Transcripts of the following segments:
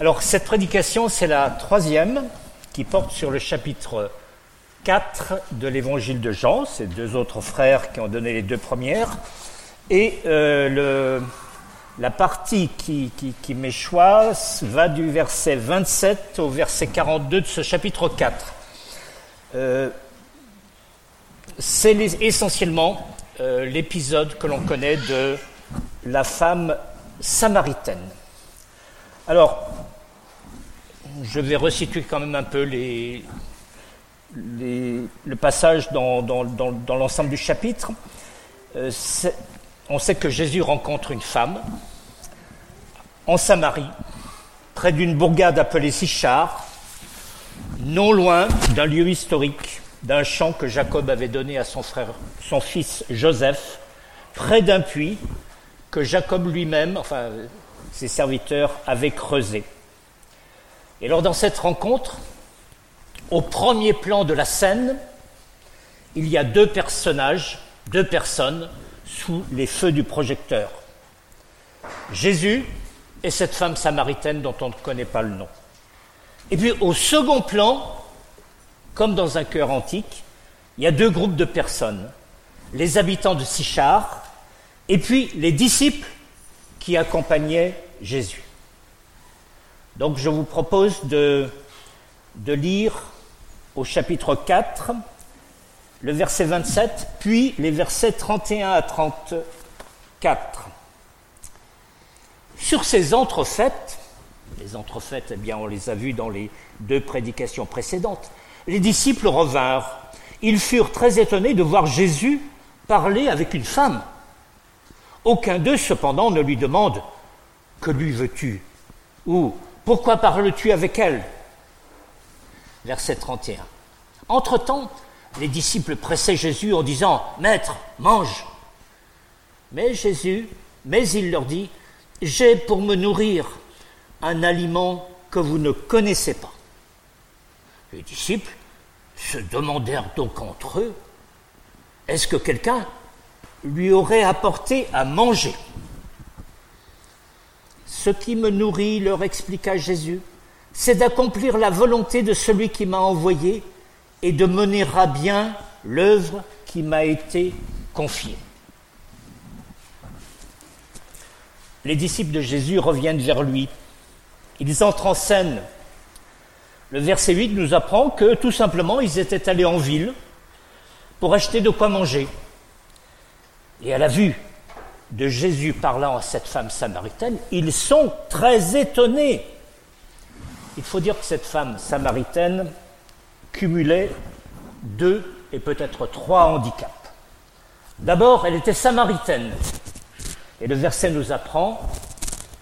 Alors cette prédication, c'est la troisième qui porte sur le chapitre 4 de l'évangile de Jean. C'est deux autres frères qui ont donné les deux premières. Et euh, la partie qui, qui, qui m'échoit va du verset 27 au verset 42 de ce chapitre 4. Euh, c'est essentiellement euh, l'épisode que l'on connaît de la femme samaritaine. Alors, je vais resituer quand même un peu le passage dans l'ensemble du chapitre. Euh, on sait que Jésus rencontre une femme en Samarie, près d'une bourgade appelée Sichar, non loin d'un lieu historique, d'un champ que Jacob avait donné à son frère, son fils Joseph, près d'un puits que Jacob lui-même, enfin ses serviteurs, avaient creusé. Et lors dans cette rencontre, au premier plan de la scène, il y a deux personnages, deux personnes sous les feux du projecteur. Jésus et cette femme samaritaine dont on ne connaît pas le nom. Et puis au second plan, comme dans un cœur antique, il y a deux groupes de personnes. Les habitants de Sichar et puis les disciples qui accompagnaient Jésus. Donc je vous propose de, lire au chapitre 4 le verset 27, puis les versets 31 à 34. Sur ces entrefaites, les entrefaites, eh bien, on les a vues dans les deux prédications précédentes, les disciples revinrent. Ils furent très étonnés de voir Jésus parler avec une femme. Aucun d'eux, cependant, ne lui demande Que lui veux-tu? Pourquoi parles-tu avec elle? Verset 31. Entre-temps, les disciples pressaient Jésus en disant Maître, mange. Mais Jésus, mais il leur dit J'ai pour me nourrir un aliment que vous ne connaissez pas. Les disciples se demandèrent donc entre eux Est-ce que quelqu'un lui aurait apporté à manger? Ce qui me nourrit, leur expliqua Jésus, c'est d'accomplir la volonté de celui qui m'a envoyé et de mener à bien l'œuvre qui m'a été confiée. Les disciples de Jésus reviennent vers lui. Ils entrent en scène. Le verset 8 nous apprend que tout simplement ils étaient allés en ville pour acheter de quoi manger. Et à la vue de Jésus parlant à cette femme samaritaine, ils sont très étonnés. Il faut dire que cette femme samaritaine cumulait deux et peut-être trois handicaps. D'abord, elle était samaritaine. Et le verset nous apprend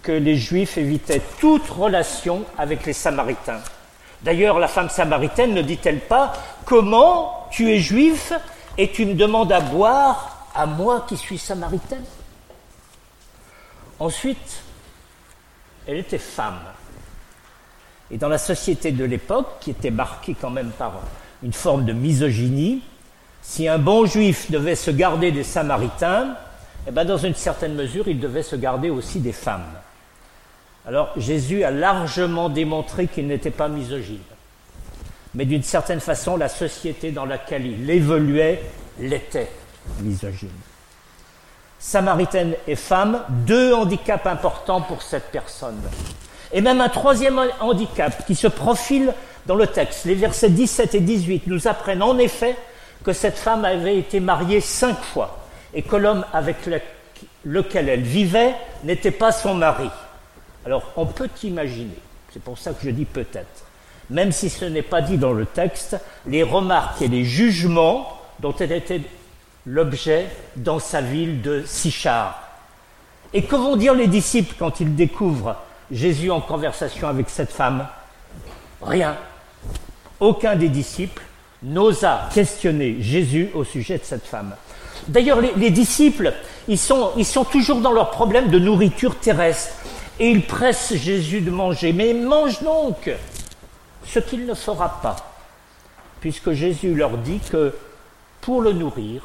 que les Juifs évitaient toute relation avec les Samaritains. D'ailleurs, la femme samaritaine ne dit-elle pas Comment tu es juif et tu me demandes à boire à moi qui suis samaritaine? Ensuite, elle était femme. Et dans la société de l'époque, qui était marquée quand même par une forme de misogynie, si un bon juif devait se garder des samaritains, eh bien, dans une certaine mesure, il devait se garder aussi des femmes. Alors Jésus a largement démontré qu'il n'était pas misogyne. Mais d'une certaine façon, la société dans laquelle il évoluait l'était misogyne. Samaritaine et femme, deux handicaps importants pour cette personne. Et même un troisième handicap qui se profile dans le texte. Les versets 17 et 18 nous apprennent en effet que cette femme avait été mariée cinq fois et que l'homme avec lequel elle vivait n'était pas son mari. Alors on peut imaginer, c'est pour ça que je dis peut-être, même si ce n'est pas dit dans le texte, les remarques et les jugements dont elle était l'objet dans sa ville de Sichar. Et que vont dire les disciples quand ils découvrent Jésus en conversation avec cette femme? Rien. Aucun des disciples n'osa questionner Jésus au sujet de cette femme. D'ailleurs, les, disciples, ils sont, ils sont toujours dans leur problème de nourriture terrestre. Et ils pressent Jésus de manger. Mais mange donc ce qu'il ne fera pas. Puisque Jésus leur dit que pour le nourrir,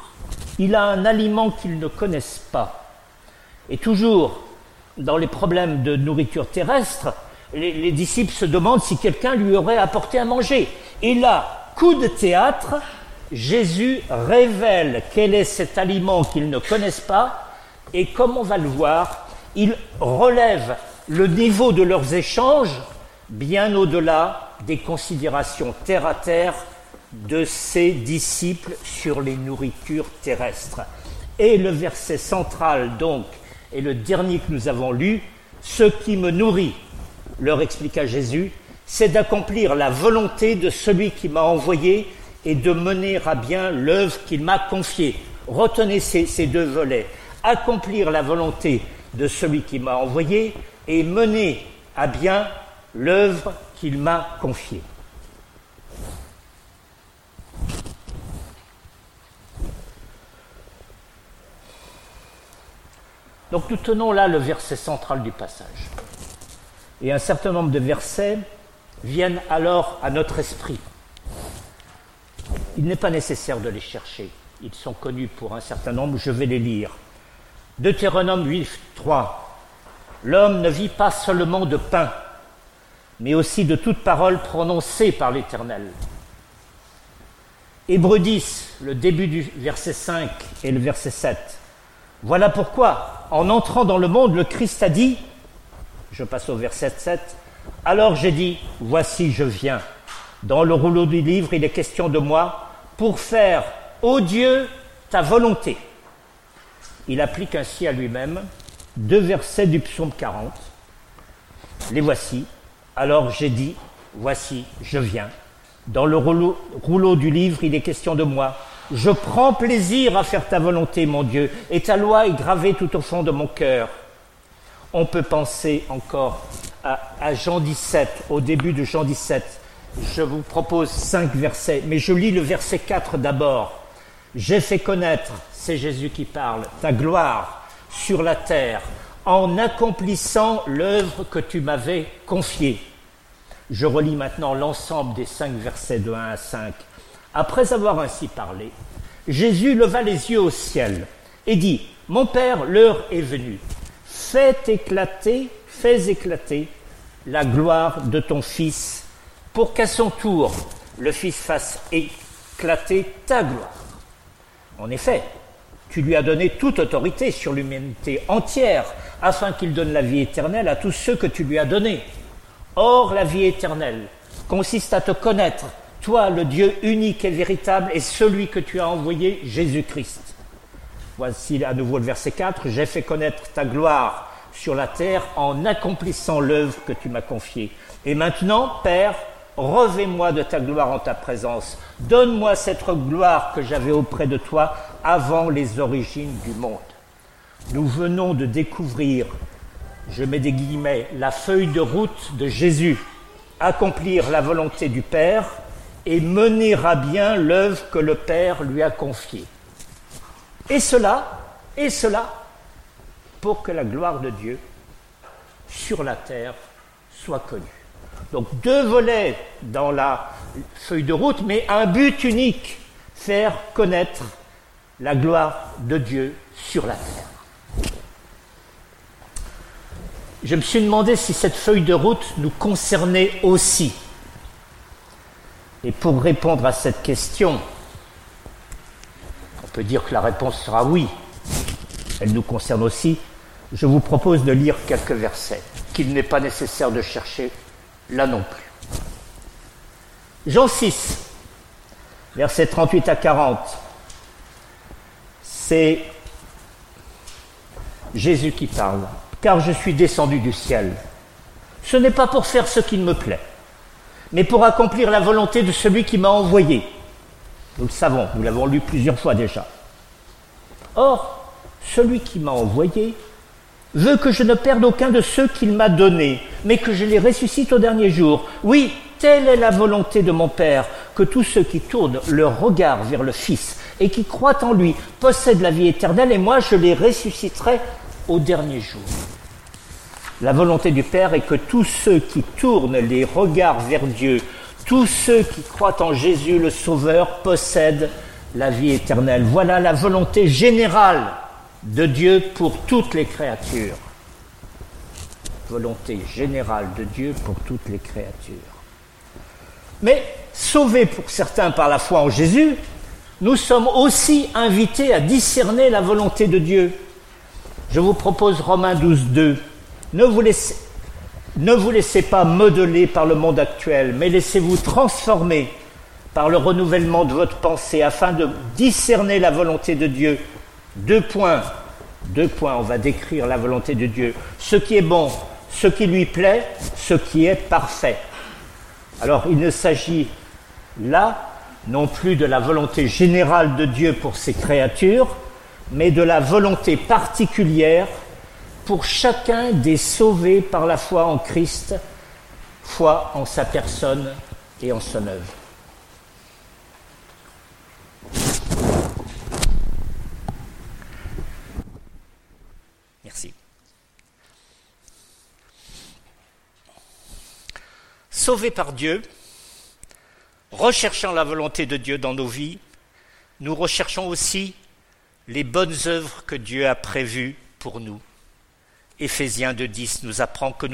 il a un aliment qu'ils ne connaissent pas. Et toujours dans les problèmes de nourriture terrestre, les, disciples se demandent si quelqu'un lui aurait apporté à manger. Et là, coup de théâtre, Jésus révèle quel est cet aliment qu'ils ne connaissent pas, et comme on va le voir, il relève le niveau de leurs échanges bien au-delà des considérations terre à terre de ses disciples sur les nourritures terrestres. Et le verset central, donc, est le dernier que nous avons lu, Ce qui me nourrit, leur expliqua Jésus, c'est d'accomplir la volonté de celui qui m'a envoyé et de mener à bien l'œuvre qu'il m'a confiée. Retenez ces, ces, deux volets. Accomplir la volonté de celui qui m'a envoyé et mener à bien l'œuvre qu'il m'a confiée. Donc nous tenons là le verset central du passage. Et un certain nombre de versets viennent alors à notre esprit. Il n'est pas nécessaire de les chercher. Ils sont connus pour un certain nombre, je vais les lire. Deutéronome 8, 3. L'homme ne vit pas seulement de pain, mais aussi de toute parole prononcée par l'Éternel. Hébreu 10, le début du verset 5 et le verset 7. Voilà pourquoi, en entrant dans le monde, le Christ a dit, je passe au verset 7, alors j'ai dit, voici je viens. Dans le rouleau du livre, il est question de moi pour faire, ô Dieu, ta volonté. Il applique ainsi à lui-même deux versets du psaume 40. Les voici. Alors j'ai dit, voici, je viens. Dans le rouleau, rouleau du livre, il est question de moi je prends plaisir à faire ta volonté, mon Dieu, et ta loi est gravée tout au fond de mon cœur. On peut penser encore à, Jean 17, au début de Jean 17. Je vous propose cinq versets, mais je lis le verset 4 d'abord. J'ai fait connaître, c'est Jésus qui parle, ta gloire sur la terre en accomplissant l'œuvre que tu m'avais confiée. Je relis maintenant l'ensemble des cinq versets de 1 à 5. Après avoir ainsi parlé, Jésus leva les yeux au ciel et dit, Mon Père, l'heure est venue. Fais éclater, fais éclater la gloire de ton Fils, pour qu'à son tour le Fils fasse éclater ta gloire. En effet, tu lui as donné toute autorité sur l'humanité entière, afin qu'il donne la vie éternelle à tous ceux que tu lui as donnés. Or, la vie éternelle consiste à te connaître, toi, le Dieu unique et véritable, est celui que tu as envoyé, Jésus-Christ. Voici à nouveau le verset 4. J'ai fait connaître ta gloire sur la terre en accomplissant l'œuvre que tu m'as confiée. Et maintenant, Père, revais-moi de ta gloire en ta présence. Donne-moi cette gloire que j'avais auprès de toi avant les origines du monde. Nous venons de découvrir, je mets des guillemets, la feuille de route de Jésus, accomplir la volonté du Père et mener bien l'œuvre que le Père lui a confiée. Et cela, et cela, pour que la gloire de Dieu sur la terre soit connue. Donc deux volets dans la feuille de route, mais un but unique, faire connaître la gloire de Dieu sur la terre. Je me suis demandé si cette feuille de route nous concernait aussi. Et pour répondre à cette question, on peut dire que la réponse sera oui. Elle nous concerne aussi. Je vous propose de lire quelques versets qu'il n'est pas nécessaire de chercher là non plus. Jean 6, versets 38 à 40. C'est Jésus qui parle. Car je suis descendu du ciel. Ce n'est pas pour faire ce qui me plaît mais pour accomplir la volonté de celui qui m'a envoyé. Nous le savons, nous l'avons lu plusieurs fois déjà. Or, celui qui m'a envoyé veut que je ne perde aucun de ceux qu'il m'a donnés, mais que je les ressuscite au dernier jour. Oui, telle est la volonté de mon Père, que tous ceux qui tournent leur regard vers le Fils et qui croient en lui possèdent la vie éternelle, et moi je les ressusciterai au dernier jour. La volonté du Père est que tous ceux qui tournent les regards vers Dieu, tous ceux qui croient en Jésus le Sauveur possèdent la vie éternelle. Voilà la volonté générale de Dieu pour toutes les créatures. volonté générale de Dieu pour toutes les créatures. Mais sauvés pour certains par la foi en Jésus, nous sommes aussi invités à discerner la volonté de Dieu. Je vous propose Romains 12, 2. Ne vous, laissez, pas modeler par le monde actuel, mais laissez-vous transformer par le renouvellement de votre pensée afin de discerner la volonté de Dieu. Deux points. Deux points. On va décrire la volonté de Dieu. Ce qui est bon, ce qui lui plaît, ce qui est parfait. Alors il ne s'agit là non plus de la volonté générale de Dieu pour ses créatures, mais de la volonté particulière pour chacun des sauvés par la foi en Christ, foi en sa personne et en son œuvre. Merci. Sauvés par Dieu, recherchant la volonté de Dieu dans nos vies, nous recherchons aussi les bonnes œuvres que Dieu a prévues pour nous. Éphésiens 2.10 nous apprend que,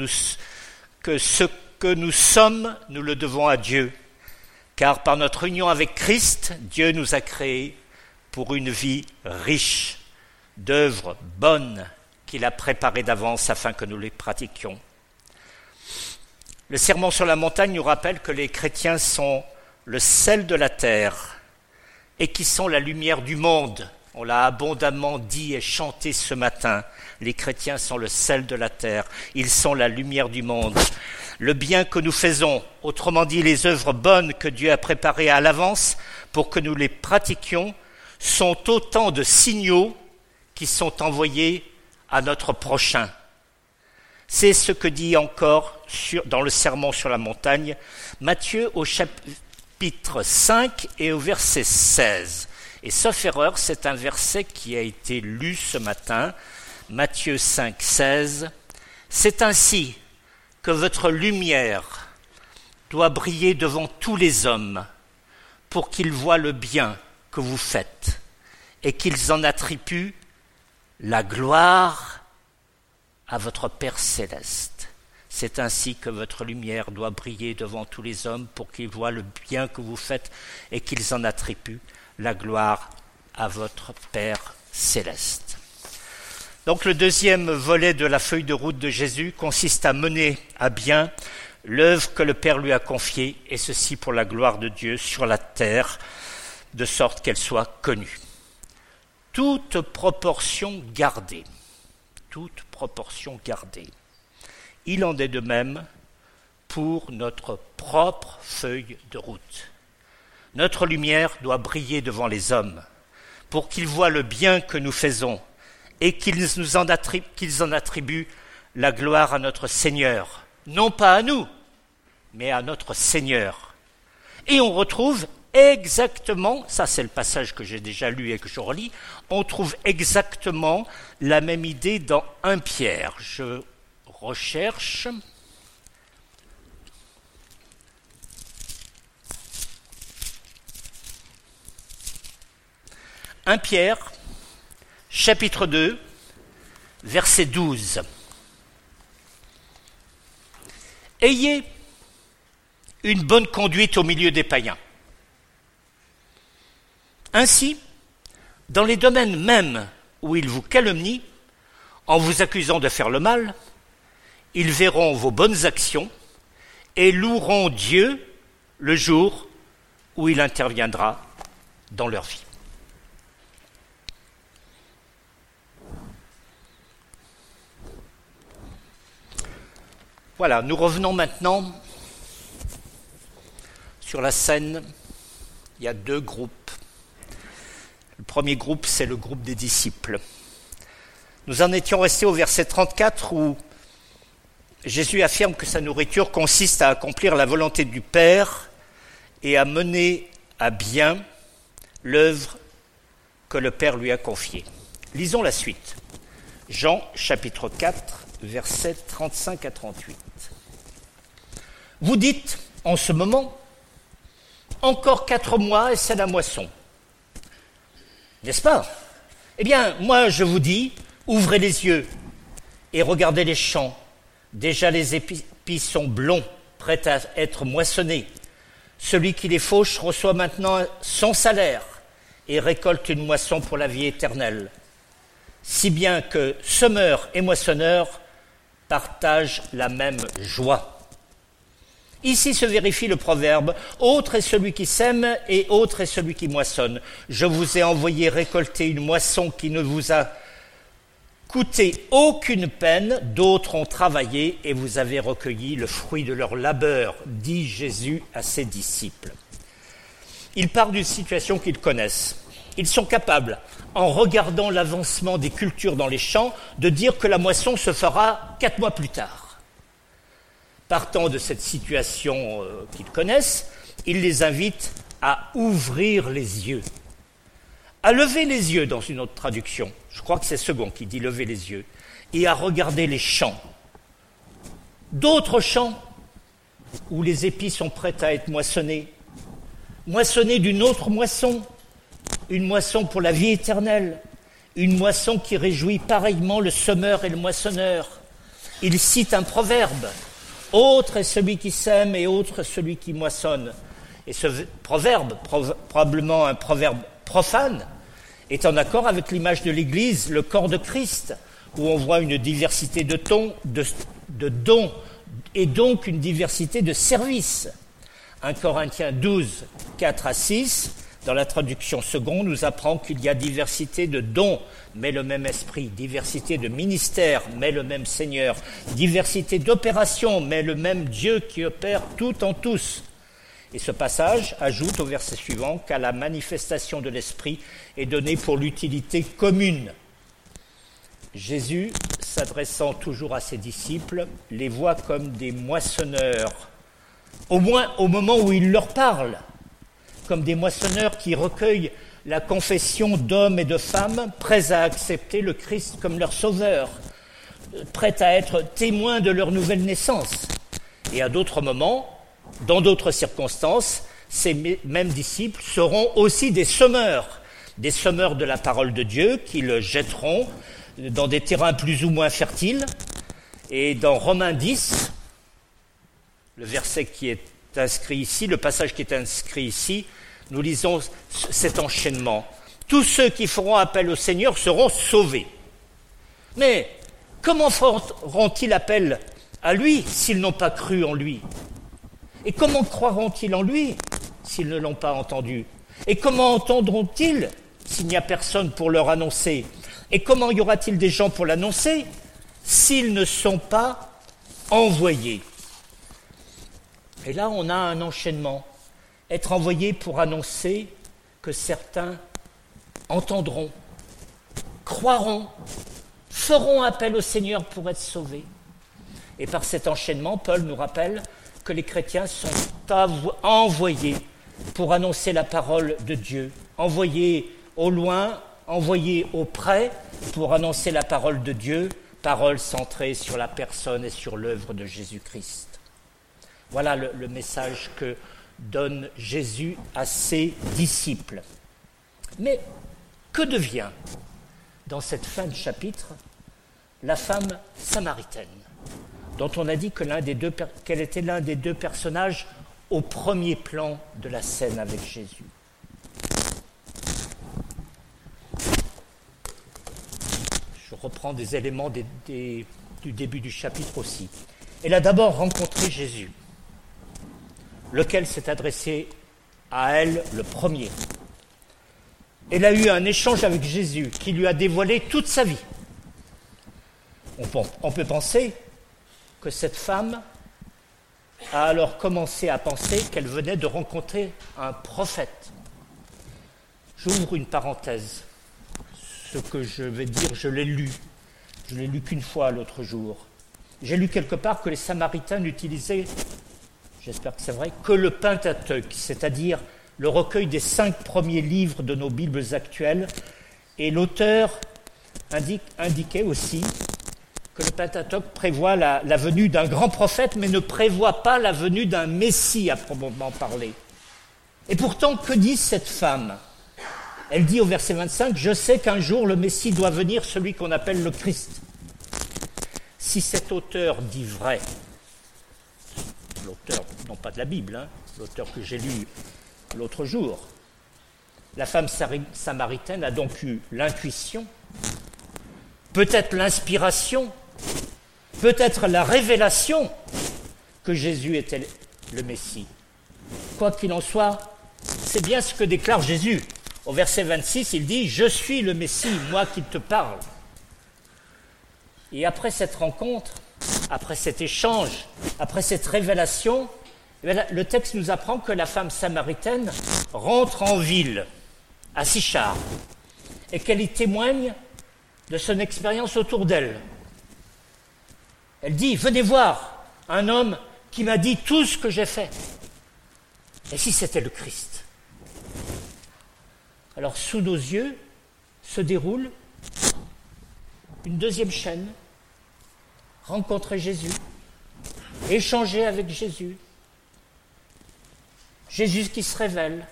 que ce que nous sommes, nous le devons à Dieu, car par notre union avec Christ, Dieu nous a créés pour une vie riche d'œuvres bonnes qu'il a préparées d'avance afin que nous les pratiquions. Le serment sur la montagne nous rappelle que les chrétiens sont le sel de la terre et qui sont la lumière du monde. On l'a abondamment dit et chanté ce matin. Les chrétiens sont le sel de la terre, ils sont la lumière du monde. Le bien que nous faisons, autrement dit les œuvres bonnes que Dieu a préparées à l'avance pour que nous les pratiquions, sont autant de signaux qui sont envoyés à notre prochain. C'est ce que dit encore dans le sermon sur la montagne Matthieu au chapitre 5 et au verset 16. Et sauf erreur, c'est un verset qui a été lu ce matin, Matthieu 5, 16. C'est ainsi que votre lumière doit briller devant tous les hommes pour qu'ils voient le bien que vous faites et qu'ils en attribuent la gloire à votre Père céleste. C'est ainsi que votre lumière doit briller devant tous les hommes pour qu'ils voient le bien que vous faites et qu'ils en attribuent la gloire à votre Père céleste. Donc le deuxième volet de la feuille de route de Jésus consiste à mener à bien l'œuvre que le Père lui a confiée, et ceci pour la gloire de Dieu sur la terre, de sorte qu'elle soit connue. Toute proportion gardée, toute proportion gardée. Il en est de même pour notre propre feuille de route. Notre lumière doit briller devant les hommes pour qu'ils voient le bien que nous faisons et qu'ils nous en, qu'ils en attribuent la gloire à notre Seigneur, non pas à nous, mais à notre Seigneur. Et on retrouve exactement, ça c'est le passage que j'ai déjà lu et que je relis, on trouve exactement la même idée dans 1 Pierre. Je recherche. Un Pierre, chapitre 2, verset 12. Ayez une bonne conduite au milieu des païens. Ainsi, dans les domaines mêmes où ils vous calomnient, en vous accusant de faire le mal, ils verront vos bonnes actions et loueront Dieu le jour où il interviendra dans leur vie. Voilà, nous revenons maintenant sur la scène. Il y a deux groupes. Le premier groupe, c'est le groupe des disciples. Nous en étions restés au verset 34 où Jésus affirme que sa nourriture consiste à accomplir la volonté du Père et à mener à bien l'œuvre que le Père lui a confiée. Lisons la suite. Jean chapitre 4, versets 35 à 38. Vous dites en ce moment, encore quatre mois et c'est la moisson. N'est-ce pas? Eh bien, moi je vous dis, ouvrez les yeux et regardez les champs Déjà les épis sont blonds, prêts à être moissonnés. Celui qui les fauche reçoit maintenant son salaire et récolte une moisson pour la vie éternelle. Si bien que semeur et moissonneur partagent la même joie. Ici se vérifie le proverbe Autre est celui qui sème et autre est celui qui moissonne. Je vous ai envoyé récolter une moisson qui ne vous a coûté aucune peine, d'autres ont travaillé et vous avez recueilli le fruit de leur labeur, dit Jésus à ses disciples. Ils partent d'une situation qu'ils connaissent. Ils sont capables, en regardant l'avancement des cultures dans les champs, de dire que la moisson se fera quatre mois plus tard. Partant de cette situation euh, qu'ils connaissent, ils les invitent à ouvrir les yeux, à lever les yeux dans une autre traduction, je crois que c'est second qui dit lever les yeux, et à regarder les champs. D'autres champs où les épis sont prêts à être moissonnés, moissonnés d'une autre moisson, une moisson pour la vie éternelle, une moisson qui réjouit pareillement le semeur et le moissonneur. Il cite un proverbe, autre est celui qui sème et autre celui qui moissonne. Et ce proverbe, probablement un proverbe profane, est en accord avec l'image de l'Église, le corps de Christ, où on voit une diversité de tons, dons, et donc une diversité de services. 1 Corinthiens 12, 4 à 6, dans la traduction seconde, nous apprend qu'il y a diversité de dons, mais le même esprit, diversité de ministères, mais le même Seigneur, diversité d'opérations, mais le même Dieu qui opère tout en tous. Et ce passage ajoute au verset suivant qu'à la manifestation de l'Esprit est donnée pour l'utilité commune. Jésus, s'adressant toujours à ses disciples, les voit comme des moissonneurs, au moins au moment où il leur parle, comme des moissonneurs qui recueillent la confession d'hommes et de femmes prêts à accepter le Christ comme leur sauveur, prêts à être témoins de leur nouvelle naissance. Et à d'autres moments, dans d'autres circonstances, ces mêmes disciples seront aussi des semeurs, des semeurs de la parole de Dieu qui le jetteront dans des terrains plus ou moins fertiles. Et dans Romains 10, le verset qui est inscrit ici, le passage qui est inscrit ici, nous lisons cet enchaînement. Tous ceux qui feront appel au Seigneur seront sauvés. Mais comment feront-ils appel à lui s'ils n'ont pas cru en lui? Et comment croiront-ils en lui s'ils ne l'ont pas entendu? Et comment entendront-ils s'il n'y a personne pour leur annoncer? Et comment y aura-t-il des gens pour l'annoncer s'ils ne sont pas envoyés? Et là, on a un enchaînement. Être envoyé pour annoncer que certains entendront, croiront, feront appel au Seigneur pour être sauvés. Et par cet enchaînement, Paul nous rappelle que les chrétiens sont envoyés pour annoncer la parole de Dieu, envoyés au loin, envoyés auprès pour annoncer la parole de Dieu, parole centrée sur la personne et sur l'œuvre de Jésus-Christ. Voilà le, le, message que donne Jésus à ses disciples. Mais que devient, dans cette fin de chapitre, la femme samaritaine? Dont on a dit qu'elle était l'un des deux personnages au premier plan de la scène avec Jésus. Je reprends des éléments du début du chapitre aussi. Elle a d'abord rencontré Jésus, lequel s'est adressé à elle le premier. Elle a eu un échange avec Jésus qui lui a dévoilé toute sa vie. on peut penser que cette femme a alors commencé à penser qu'elle venait de rencontrer un prophète. J'ouvre une parenthèse. Ce que je vais dire, je l'ai lu. Je l'ai lu qu'une fois l'autre jour. J'ai lu quelque part que les Samaritains n'utilisaient, j'espère que c'est vrai, que le Pentateuque, c'est-à-dire le recueil des cinq premiers livres de nos Bibles actuelles. Et l'auteur indiquait aussi que le Pentateuque prévoit la, venue d'un grand prophète, mais ne prévoit pas la venue d'un Messie à proprement parler. Et pourtant, que dit cette femme? Elle dit au verset 25, Je sais qu'un jour le Messie doit venir, celui qu'on appelle le Christ. si cet auteur dit vrai, l'auteur, non pas de la Bible, hein, l'auteur que j'ai lu l'autre jour, la femme samaritaine a donc eu l'intuition, peut-être l'inspiration, peut-être la révélation que Jésus était le Messie. Quoi qu'il en soit, c'est bien ce que déclare Jésus. Au verset 26, il dit, Je suis le Messie, moi qui te parle. Et après cette rencontre, après cet échange, après cette révélation, eh le texte nous apprend que la femme samaritaine rentre en ville, à Sichar, et qu'elle y témoigne de son expérience autour d'elle. Elle dit, venez voir un homme qui m'a dit tout ce que j'ai fait. Et si c'était le Christ? Alors sous nos yeux se déroule une deuxième chaîne, rencontrer Jésus, échanger avec Jésus, Jésus qui se révèle,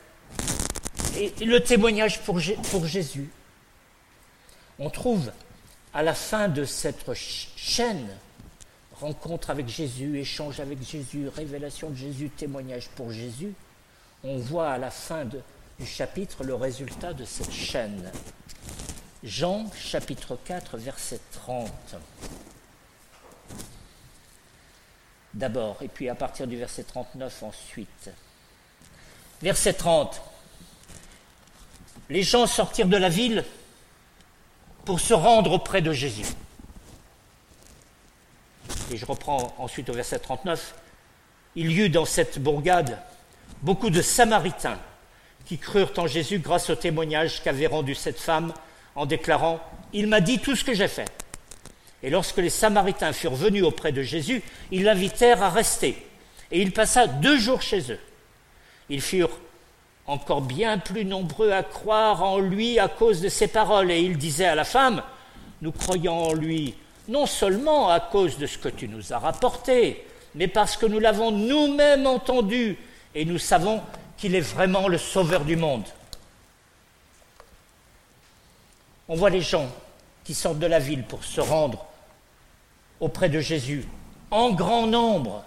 et le témoignage pour, Jésus. On trouve à la fin de cette chaîne rencontre avec Jésus, échange avec Jésus, révélation de Jésus, témoignage pour Jésus, on voit à la fin du chapitre le résultat de cette chaîne. Jean chapitre 4 verset 30. D'abord, et puis à partir du verset 39 ensuite. Verset 30. Les gens sortirent de la ville pour se rendre auprès de Jésus. Et je reprends ensuite au verset 39. Il y eut dans cette bourgade beaucoup de Samaritains qui crurent en Jésus grâce au témoignage qu'avait rendu cette femme en déclarant Il m'a dit tout ce que j'ai fait. Et lorsque les Samaritains furent venus auprès de Jésus, ils l'invitèrent à rester. Et il passa deux jours chez eux. Ils furent encore bien plus nombreux à croire en lui à cause de ses paroles. Et il disait à la femme, nous croyons en lui non seulement à cause de ce que tu nous as rapporté, mais parce que nous l'avons nous-mêmes entendu et nous savons qu'il est vraiment le sauveur du monde. On voit les gens qui sortent de la ville pour se rendre auprès de Jésus en grand nombre.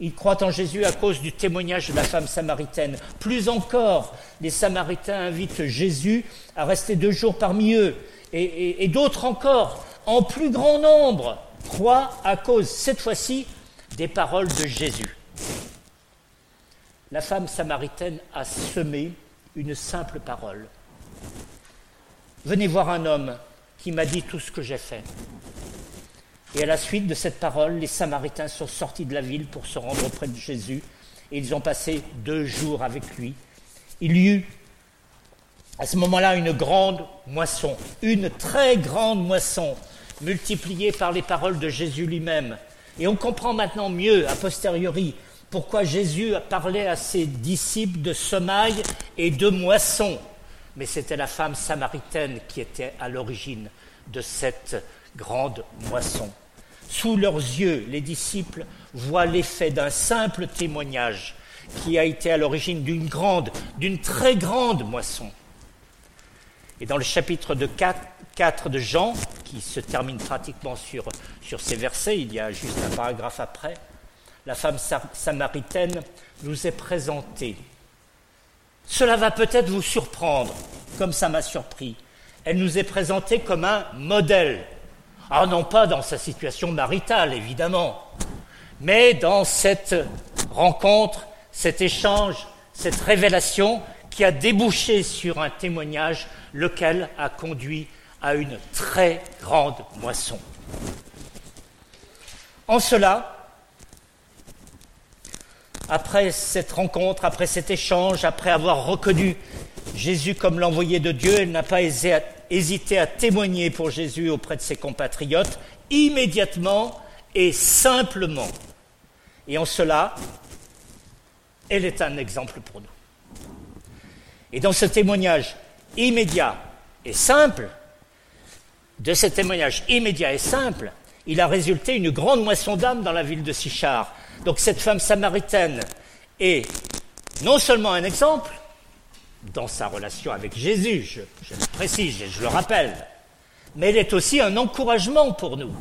Ils croient en Jésus à cause du témoignage de la femme samaritaine. Plus encore, les Samaritains invitent Jésus à rester deux jours parmi eux. Et, d'autres encore, en plus grand nombre, croient à cause, cette fois-ci, des paroles de Jésus. La femme samaritaine a semé une simple parole. Venez voir un homme qui m'a dit tout ce que j'ai fait. Et à la suite de cette parole, les Samaritains sont sortis de la ville pour se rendre auprès de Jésus, et ils ont passé deux jours avec lui. Il y eut à ce moment-là une grande moisson, une très grande moisson, multipliée par les paroles de Jésus lui-même. Et on comprend maintenant mieux, a posteriori, pourquoi Jésus a parlé à ses disciples de semailles et de moisson. Mais c'était la femme samaritaine qui était à l'origine de cette grande moisson. Sous leurs yeux, les disciples voient l'effet d'un simple témoignage qui a été à l'origine d'une grande, d'une très grande moisson. Et dans le chapitre de 4, de Jean, qui se termine pratiquement sur, sur ces versets, il y a juste un paragraphe après, la femme samaritaine nous est présentée. Cela va peut-être vous surprendre, comme ça m'a surpris. Elle nous est présentée comme un modèle ah non pas dans sa situation maritale, évidemment, mais dans cette rencontre, cet échange, cette révélation qui a débouché sur un témoignage, lequel a conduit à une très grande moisson. En cela, après cette rencontre, après cet échange, après avoir reconnu Jésus comme l'envoyé de Dieu, elle n'a pas hésité à témoigner pour Jésus auprès de ses compatriotes, immédiatement et simplement. Et en cela, elle est un exemple pour nous. Et dans ce témoignage immédiat et simple, de ce témoignage immédiat et simple, il a résulté une grande moisson d'âmes dans la ville de Sichar. Donc cette femme samaritaine est non seulement un exemple, dans sa relation avec Jésus, je, le précise et je le rappelle, mais elle est aussi un encouragement pour nous.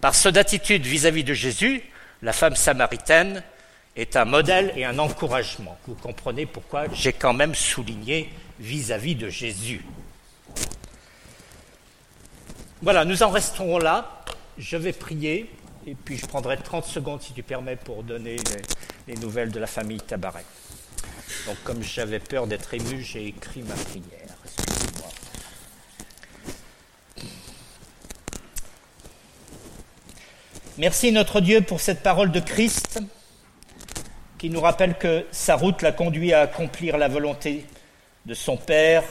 Par son attitude vis-à-vis de Jésus, la femme samaritaine est un modèle et un encouragement. Vous comprenez pourquoi j'ai quand même souligné vis-à-vis de Jésus. Voilà, nous en resterons là. Je vais prier et puis je prendrai 30 secondes, si tu permets, pour donner les, nouvelles de la famille Tabaret. Donc, comme j'avais peur d'être ému, j'ai écrit ma prière. Excusez-moi. Merci notre Dieu pour cette parole de Christ qui nous rappelle que sa route l'a conduit à accomplir la volonté de son Père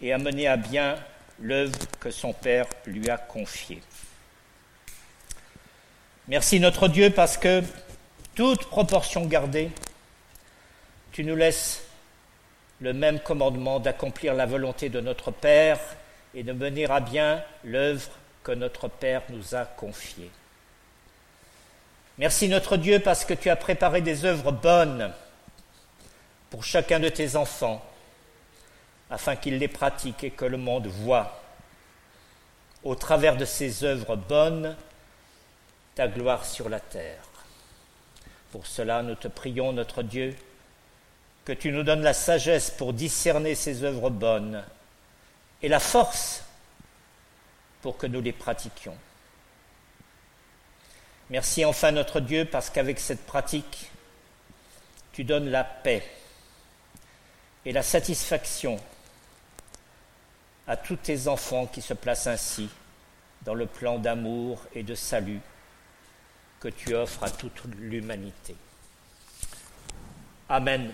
et à mener à bien l'œuvre que son Père lui a confiée. Merci notre Dieu parce que, toute proportion gardée, tu nous laisses le même commandement d'accomplir la volonté de notre Père et de mener à bien l'œuvre que notre Père nous a confiée. Merci notre Dieu parce que tu as préparé des œuvres bonnes pour chacun de tes enfants, afin qu'ils les pratiquent et que le monde voit, au travers de ces œuvres bonnes, ta gloire sur la terre. Pour cela, nous te prions, notre Dieu, que tu nous donnes la sagesse pour discerner ces œuvres bonnes et la force pour que nous les pratiquions. Merci enfin notre Dieu parce qu'avec cette pratique, tu donnes la paix et la satisfaction à tous tes enfants qui se placent ainsi dans le plan d'amour et de salut que tu offres à toute l'humanité. Amen.